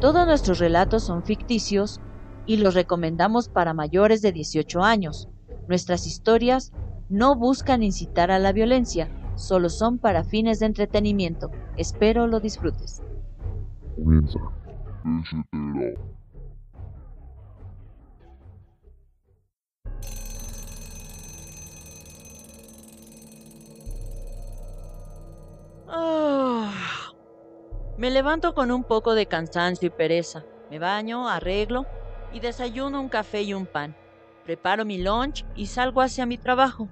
Todos nuestros relatos son ficticios y los recomendamos para mayores de 18 años. Nuestras historias no buscan incitar a la violencia, solo son para fines de entretenimiento. Espero lo disfrutes. Comienza. Me levanto con un poco de cansancio y pereza. Me baño, arreglo y desayuno un café y un pan. Preparo mi lunch y salgo hacia mi trabajo.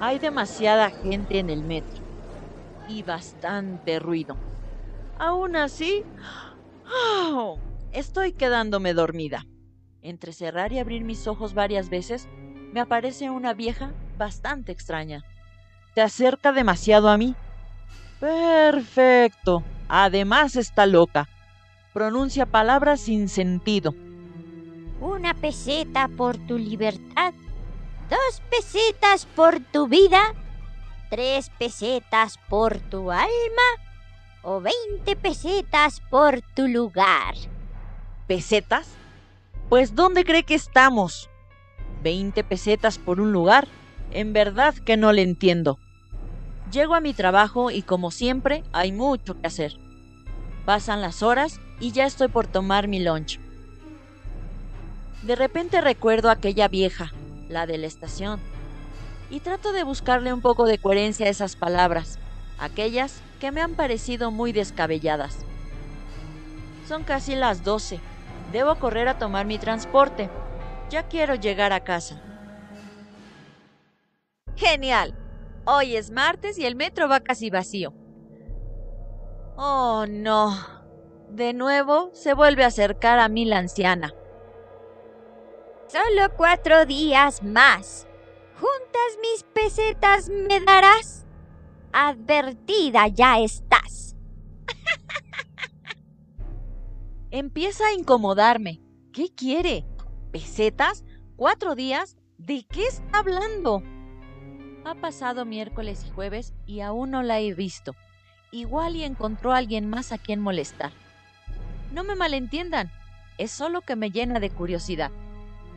Hay demasiada gente en el metro y bastante ruido. Aún así, ¡ah! estoy quedándome dormida. Entre cerrar y abrir mis ojos varias veces, me aparece una vieja bastante extraña. Se acerca demasiado a mí. Perfecto. Además está loca. Pronuncia palabras sin sentido. Una peseta por tu libertad, dos pesetas por tu vida, tres pesetas por tu alma o veinte pesetas por tu lugar. ¿Pesetas? Pues ¿dónde cree que estamos? ¿Veinte pesetas por un lugar? En verdad que no le entiendo. Llego a mi trabajo y como siempre hay mucho que hacer. Pasan las horas y ya estoy por tomar mi lunch. De repente recuerdo a aquella vieja, la de la estación, y trato de buscarle un poco de coherencia a esas palabras, aquellas que me han parecido muy descabelladas. Son casi las 12. Debo correr a tomar mi transporte. Ya quiero llegar a casa. Genial. Hoy es martes y el metro va casi vacío. Oh, no. De nuevo se vuelve a acercar a mí la anciana. Solo cuatro días más. ¿Juntas mis pesetas me darás? Advertida ya estás. Empieza a incomodarme. ¿Qué quiere? ¿Pesetas? ¿Cuatro días? ¿De qué está hablando? Ha pasado miércoles y jueves y aún no la he visto. Igual y encontró a alguien más a quien molestar. No me malentiendan, es solo que me llena de curiosidad.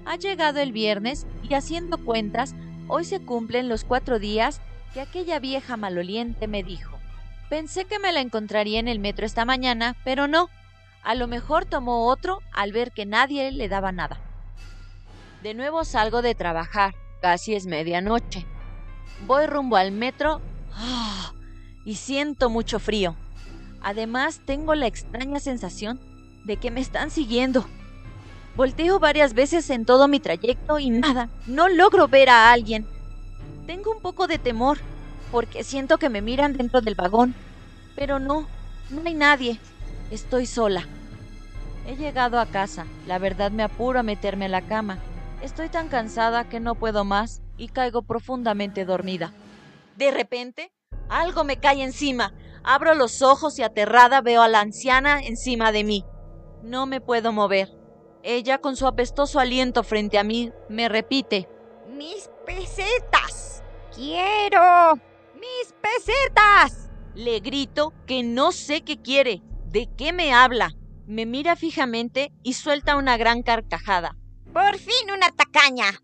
Ha llegado el viernes y haciendo cuentas, hoy se cumplen los cuatro días que aquella vieja maloliente me dijo. Pensé que me la encontraría en el metro esta mañana, pero no. A lo mejor tomó otro al ver que nadie le daba nada. De nuevo salgo de trabajar, casi es medianoche. Voy rumbo al metro ¡ah! y siento mucho frío. Además, tengo la extraña sensación de que me están siguiendo. Volteo varias veces en todo mi trayecto y nada, no logro ver a alguien. Tengo un poco de temor porque siento que me miran dentro del vagón, pero no, no hay nadie. Estoy sola. He llegado a casa, la verdad me apuro a meterme a la cama. Estoy tan cansada que no puedo más y caigo profundamente dormida. De repente, algo me cae encima. Abro los ojos y aterrada veo a la anciana encima de mí. No me puedo mover. Ella, con su apestoso aliento frente a mí, me repite. Mis pesetas. Quiero. Mis pesetas. Le grito que no sé qué quiere. ¿De qué me habla? Me mira fijamente y suelta una gran carcajada. Por fin una tacaña.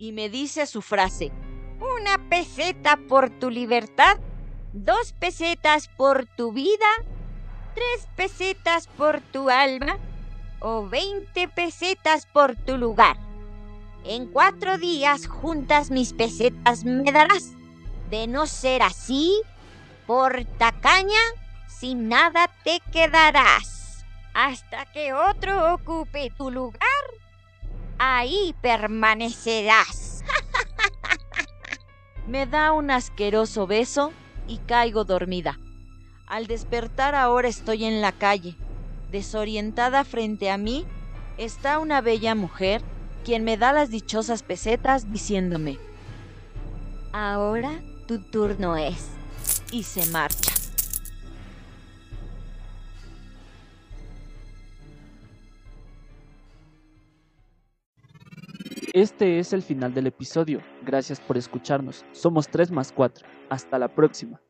Y me dice su frase. Una peseta por tu libertad, dos pesetas por tu vida, tres pesetas por tu alma o veinte pesetas por tu lugar. En cuatro días juntas mis pesetas me darás. De no ser así, por tacaña, sin nada te quedarás. Hasta que otro ocupe tu lugar, ahí permanecerás. Me da un asqueroso beso y caigo dormida. Al despertar ahora estoy en la calle. Desorientada frente a mí está una bella mujer quien me da las dichosas pesetas diciéndome Ahora tu turno es. y se marcha. Este es el final del episodio. Gracias por escucharnos. Somos 3 más 4. Hasta la próxima.